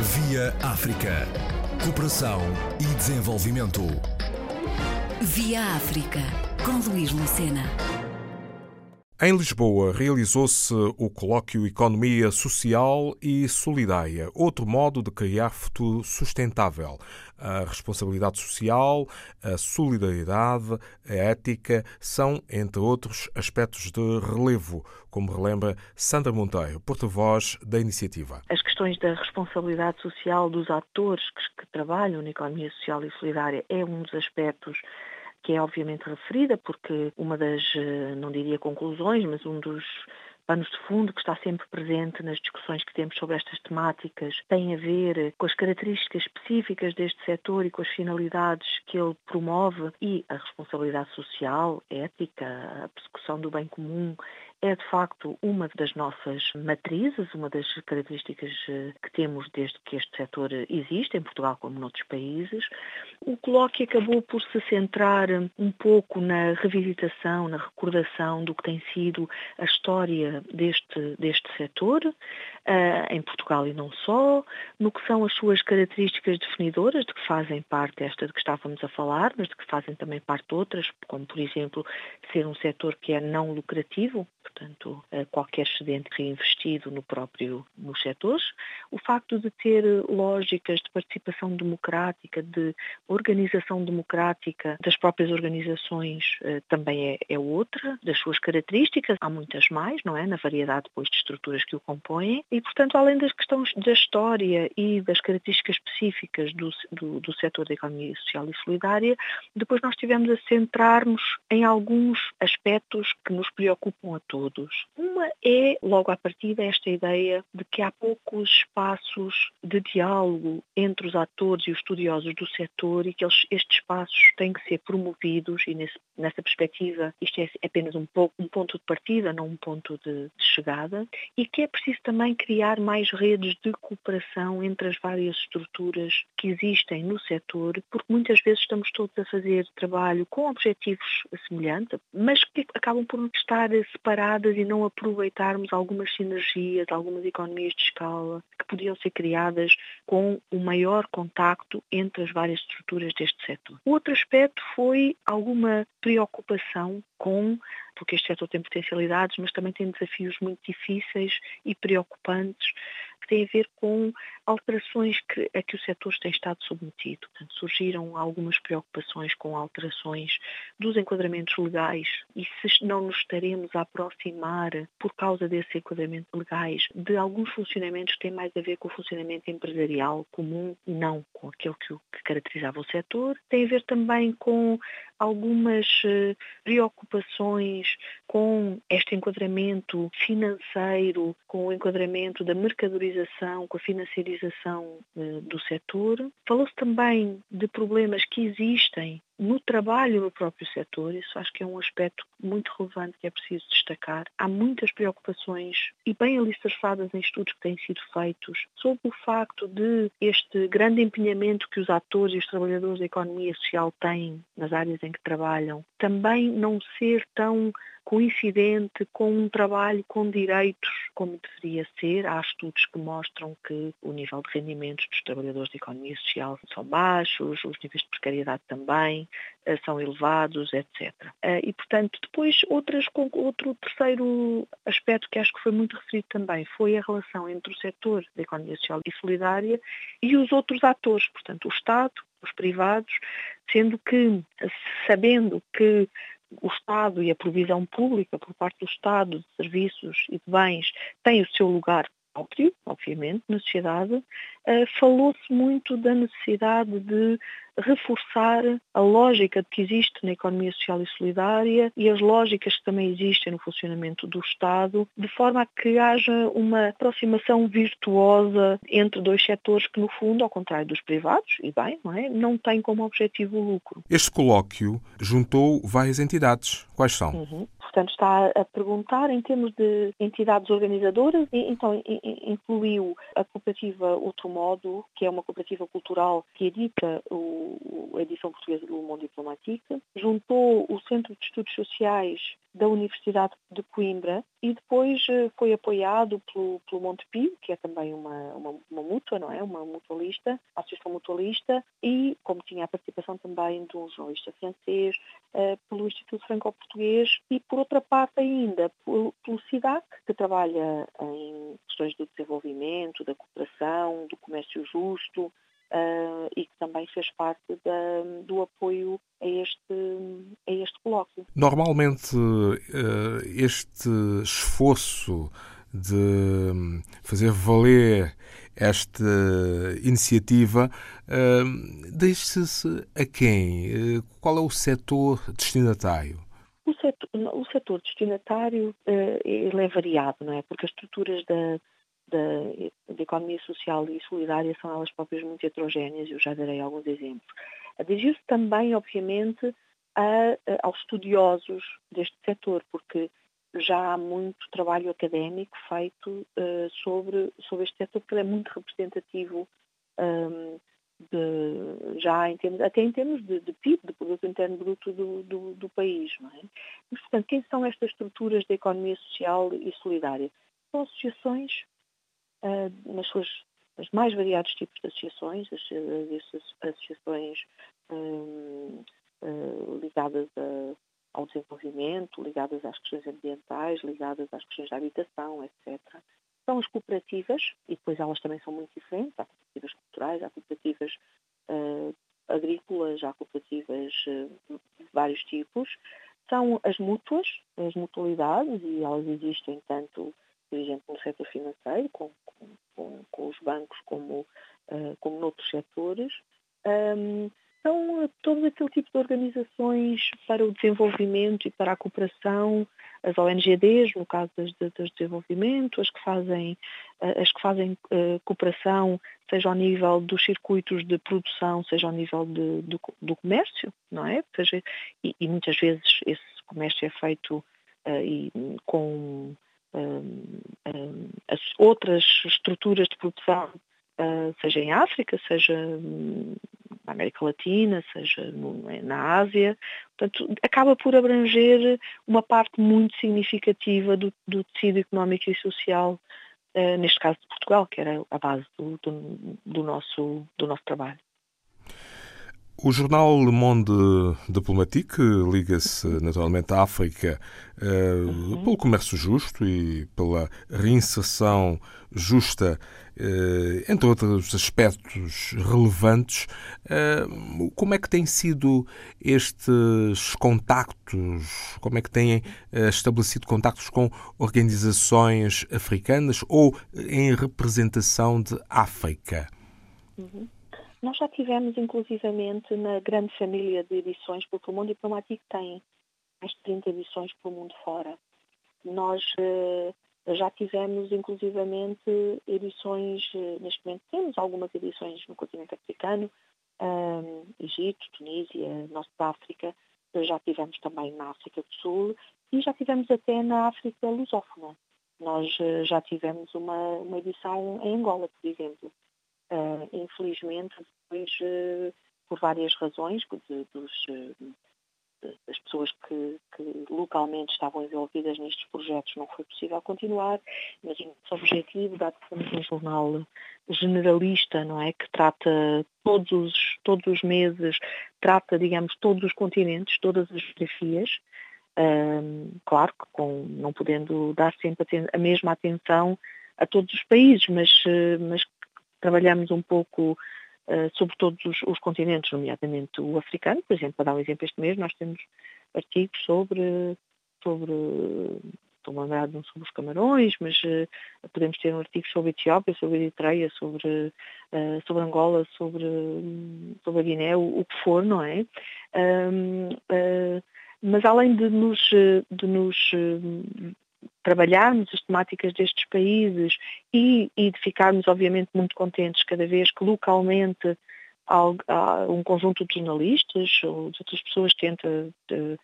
Via África. Cooperação e desenvolvimento. Via África, com Luís Lucena. Em Lisboa realizou-se o colóquio Economia Social e Solidária, outro modo de criar futuro sustentável. A responsabilidade social, a solidariedade, a ética são, entre outros, aspectos de relevo, como relembra Sandra Monteiro, porta-voz da iniciativa. As questões da responsabilidade social dos atores que, que trabalham na economia social e solidária é um dos aspectos que é obviamente referida, porque uma das, eh, não diria conclusões, mas um dos panos de fundo que está sempre presente nas discussões que temos sobre estas temáticas. Tem a ver com as características específicas deste setor e com as finalidades que ele promove e a responsabilidade social, ética, a persecução do bem comum é de facto uma das nossas matrizes, uma das características eh, que temos desde que este setor existe, em Portugal como noutros países. O colóquio acabou por se centrar um pouco na revisitação, na recordação do que tem sido a história deste, deste setor, uh, em Portugal e não só, no que são as suas características definidoras, de que fazem parte esta de que estávamos a falar, mas de que fazem também parte outras, como por exemplo ser um setor que é não lucrativo, portanto, qualquer excedente reinvestido no próprio, nos setores. O facto de ter lógicas de participação democrática, de organização democrática das próprias organizações eh, também é, é outra, das suas características. Há muitas mais, não é? Na variedade depois de estruturas que o compõem. E, portanto, além das questões da história e das características específicas do, do, do setor da economia social e solidária, depois nós tivemos a centrar-nos em alguns aspectos que nos preocupam a todos todos. Uma é, logo à partida, esta ideia de que há poucos espaços de diálogo entre os atores e os estudiosos do setor e que eles, estes espaços têm que ser promovidos e nesse, nessa perspectiva isto é apenas um, pouco, um ponto de partida, não um ponto de, de chegada e que é preciso também criar mais redes de cooperação entre as várias estruturas que existem no setor, porque muitas vezes estamos todos a fazer trabalho com objetivos semelhantes, mas que acabam por estar separados e não aproveitarmos algumas sinergias, algumas economias de escala que podiam ser criadas com o maior contacto entre as várias estruturas deste setor. Outro aspecto foi alguma preocupação com porque este setor tem potencialidades, mas também tem desafios muito difíceis e preocupantes que têm a ver com alterações que, a que o setor tem estado submetido. Portanto, surgiram algumas preocupações com alterações dos enquadramentos legais e se não nos estaremos a aproximar, por causa desses enquadramentos legais, de alguns funcionamentos que têm mais a ver com o funcionamento empresarial comum e não com aquele que, que caracterizava o setor. Tem a ver também com algumas eh, preocupações com este enquadramento financeiro, com o enquadramento da mercadorização, com a financiarização eh, do setor. Falou-se também de problemas que existem no trabalho no próprio setor, isso acho que é um aspecto muito relevante que é preciso destacar. Há muitas preocupações e bem alicerçadas em estudos que têm sido feitos sobre o facto de este grande empenhamento que os atores e os trabalhadores da economia social têm nas áreas em que trabalham, também não ser tão coincidente com um trabalho com direitos como deveria ser. Há estudos que mostram que o nível de rendimentos dos trabalhadores da economia social são baixos, os níveis de precariedade também eh, são elevados, etc. Eh, e, portanto, depois outras, outro terceiro aspecto que acho que foi muito referido também foi a relação entre o setor da economia social e solidária e os outros atores, portanto, o Estado, os privados, sendo que, sabendo que o Estado e a provisão pública por parte do Estado de serviços e de bens tem o seu lugar próprio, obviamente, na sociedade, uh, falou-se muito da necessidade de reforçar a lógica que existe na economia social e solidária e as lógicas que também existem no funcionamento do Estado, de forma a que haja uma aproximação virtuosa entre dois setores que, no fundo, ao contrário dos privados, e bem, não, é, não têm como objetivo o lucro. Este colóquio juntou várias entidades. Quais são? Uhum. Portanto, está a perguntar em termos de entidades organizadoras, e então incluiu a cooperativa Outro Modo, que é uma cooperativa cultural que edita o, a edição portuguesa do Mundo Diplomático, juntou o Centro de Estudos Sociais da Universidade de Coimbra e depois eh, foi apoiado pelo, pelo Montepio, que é também uma, uma, uma, mútua, não é? Uma mutualista, Associação Mutualista, e como tinha a participação também de um jornalista francês, uh, pelo Instituto Franco-Português e, por outra parte ainda, pelo, pelo SIDAC, que trabalha em questões do desenvolvimento, da cooperação, do comércio justo, uh, e que também fez parte da, do apoio a este, a este colóquio. Normalmente, uh, este esforço de fazer valer esta iniciativa uh, deixa-se a quem? qual é o setor destinatário? O setor, o setor destinatário uh, ele é variado, não é? Porque as estruturas da, da, da, economia social e solidária são elas próprias muito heterogéneas, eu já darei alguns exemplos. Dirigir-se também, obviamente, a, aos estudiosos deste setor, porque já há muito trabalho académico feito uh, sobre, sobre este setor, que é muito representativo um, de, já em termos, até em termos de, de PIB, de produto interno bruto do, do, do país. É? Mas, portanto, quem são estas estruturas da economia social e solidária? São associações uh, nas suas mais variados tipos de associações, as, as associações um, uh, ligadas a, ao desenvolvimento, ligadas às questões ambientais, ligadas às questões da habitação, etc. São as cooperativas, e depois elas também são muito diferentes, há cooperativas culturais, há cooperativas uh, agrícolas, há cooperativas uh, de vários tipos. São as mútuas, as mutualidades, e elas existem tanto por exemplo, no setor financeiro, com, com, com os bancos, como, uh, como noutros setores. Um, são todo aquele tipo de organizações para o desenvolvimento e para a cooperação, as ONGDs, no caso das, das desenvolvimento, as que fazem, eh, as que fazem uh, cooperação, seja ao nível dos circuitos de produção, seja ao nível de, do, do comércio, não é? Seja, e, e, muitas vezes esse comércio é feito uh, e, com as outras estruturas de produção, ah, seja em África, seja na América Latina, seja na Ásia. Portanto, acaba por abranger uma parte muito significativa do, do tecido económico e social, ah, neste caso de Portugal, que era a base do, do, do nosso, do nosso trabalho. O jornal Le Monde Diplomatique liga-se naturalmente à África uh, uhum. pelo comércio justo e pela reinserção justa, uh, entre outros aspectos relevantes. Uh, como é que têm sido estes contactos? Como é que têm estabelecido contactos com organizações africanas ou em representação de África? Uhum. Nós já tivemos, inclusivamente, na grande família de edições, porque o Mundo Diplomático tem mais de 30 edições pelo mundo fora. Nós uh, já tivemos, inclusivamente, edições, uh, neste momento temos algumas edições no continente africano, um, Egito, Tunísia, Norte da África, já tivemos também na África do Sul e já tivemos até na África lusófona. Nós uh, já tivemos uma, uma edição em Angola, por exemplo. Uh, infelizmente, depois, uh, por várias razões, de, dos, uh, das pessoas que, que, localmente estavam envolvidas nestes projetos, não foi possível continuar, mas o nosso objetivo, dado que somos um jornal generalista, não é, que trata todos os, todos os meses, trata, digamos, todos os continentes, todas as geografias, claro que com, não podendo dar sempre a, mesma atenção a todos os países, mas, mas trabalhamos um pouco uh, sobre todos os, os, continentes, nomeadamente o africano, por exemplo, para dar um exemplo este mês, nós temos artigos sobre, sobre estou um sobre os camarões, mas uh, podemos ter um artigo sobre Etiópia, sobre Eritreia, sobre, uh, sobre Angola, sobre, sobre a Guiné, o, o que for, não é? Uh, mas além de nos, de nos trabalharmos as temáticas destes países e, e de ficarmos, obviamente, muito contentes cada vez que localmente um conjunto de jornalistas ou de outras pessoas tenta de,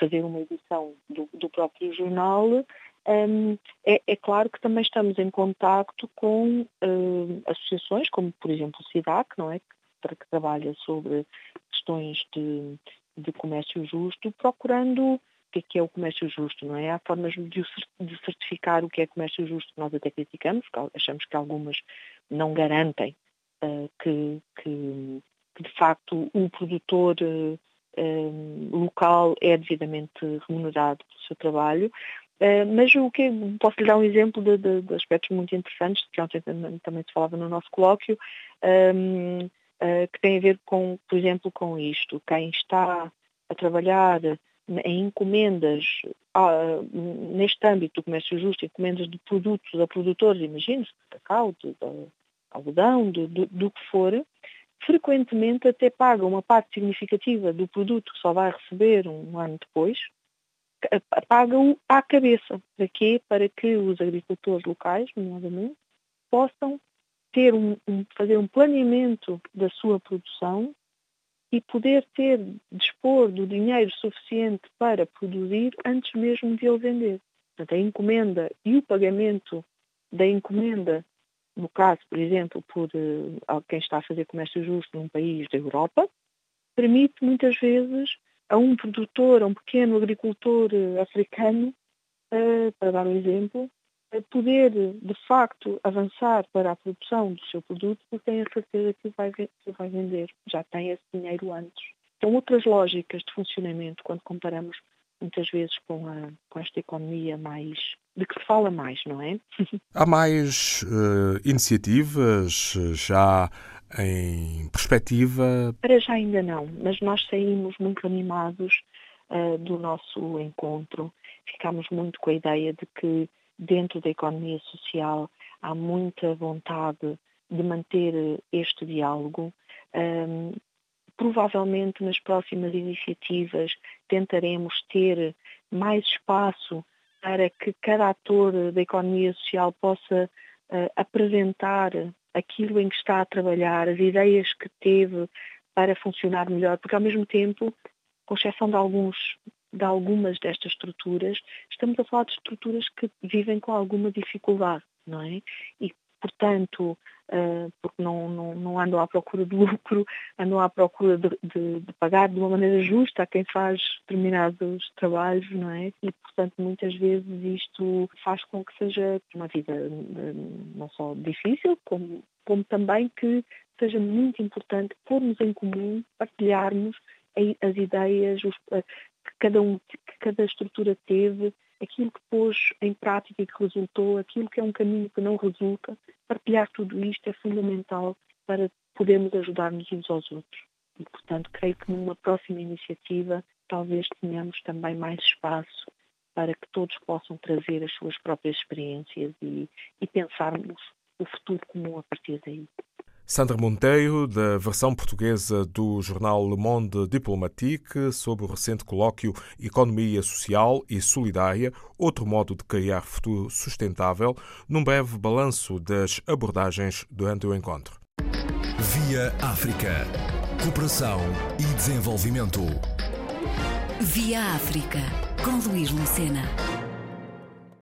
fazer uma edição do, do próprio jornal, um, é, é, claro que também estamos em contacto com um, associações, como por exemplo o SIDAC, não é? que, que trabalha sobre questões de, de comércio justo, procurando que é, que é o comércio justo, não é? Há formas de certificar o que é comércio justo nós até criticamos, achamos que algumas não garantem uh, que, que, que, de facto o produtor uh, local é devidamente remunerado pelo seu trabalho. Uh, mas o que posso lhe dar um exemplo de, de, de, aspectos muito interessantes que ontem também, também se falava no nosso colóquio, um, que tem a ver com, por exemplo, com isto. Quem está a trabalhar em encomendas ah, neste âmbito do comércio justo, encomendas de produtos a produtores, imagine-se, de cacau, de, de algodão, de, de, do que for, frequentemente até paga uma parte significativa do produto que só vai receber um ano depois, paga-o à cabeça. Para quê? Para que os agricultores locais, nomeadamente, possam ter um, um, fazer um planeamento da sua produção e poder ter, dispor do dinheiro suficiente para produzir antes mesmo de ele vender. Portanto, a encomenda e o pagamento da encomenda, no caso, por exemplo, por uh, quem está a fazer comércio justo num país da Europa, permite muitas vezes a um produtor, a um pequeno agricultor uh, africano, uh, para dar um exemplo, poder, de facto, avançar para a produção do seu produto porque tem a certeza que vai, que vai vender, já tem esse dinheiro antes. São outras lógicas de funcionamento quando comparamos muitas vezes com, a, com esta economia mais de que se fala mais, não é? Há mais uh, iniciativas já em perspectiva? Para já ainda não, mas nós saímos muito animados uh, do nosso encontro. Ficámos muito com a ideia de que dentro da economia social há muita vontade de manter este diálogo. Um, provavelmente nas próximas iniciativas tentaremos ter mais espaço para que cada ator da economia social possa uh, apresentar aquilo em que está a trabalhar, as ideias que teve para funcionar melhor, porque ao mesmo tempo, com exceção de alguns de algumas destas estruturas, estamos a falar de estruturas que vivem com alguma dificuldade, não é? E, portanto, uh, porque não, não, não, andam à procura de lucro, andam à procura de, de, de, pagar de uma maneira justa a quem faz determinados trabalhos, não é? E, portanto, muitas vezes isto faz com que seja uma vida eh, não só difícil, como, como também que seja muito importante pormos em comum, partilharmos as ideias, que cada, um, que cada estrutura teve, aquilo que pôs em prática e que resultou, aquilo que é um caminho que não resulta, partilhar tudo isto é fundamental para podermos ajudar-nos uns aos outros. E, portanto, creio que numa próxima iniciativa talvez tenhamos também mais espaço para que todos possam trazer as suas próprias experiências e, e pensarmos o futuro comum a partir daí. Sandra Monteiro, da versão portuguesa do jornal Le Monde Diplomatique, sobre o recente colóquio Economia Social e Solidária, outro modo de criar futuro sustentável, num breve balanço das abordagens durante o encontro. Via África. Cooperação e desenvolvimento. Via África, com Luís Lucena.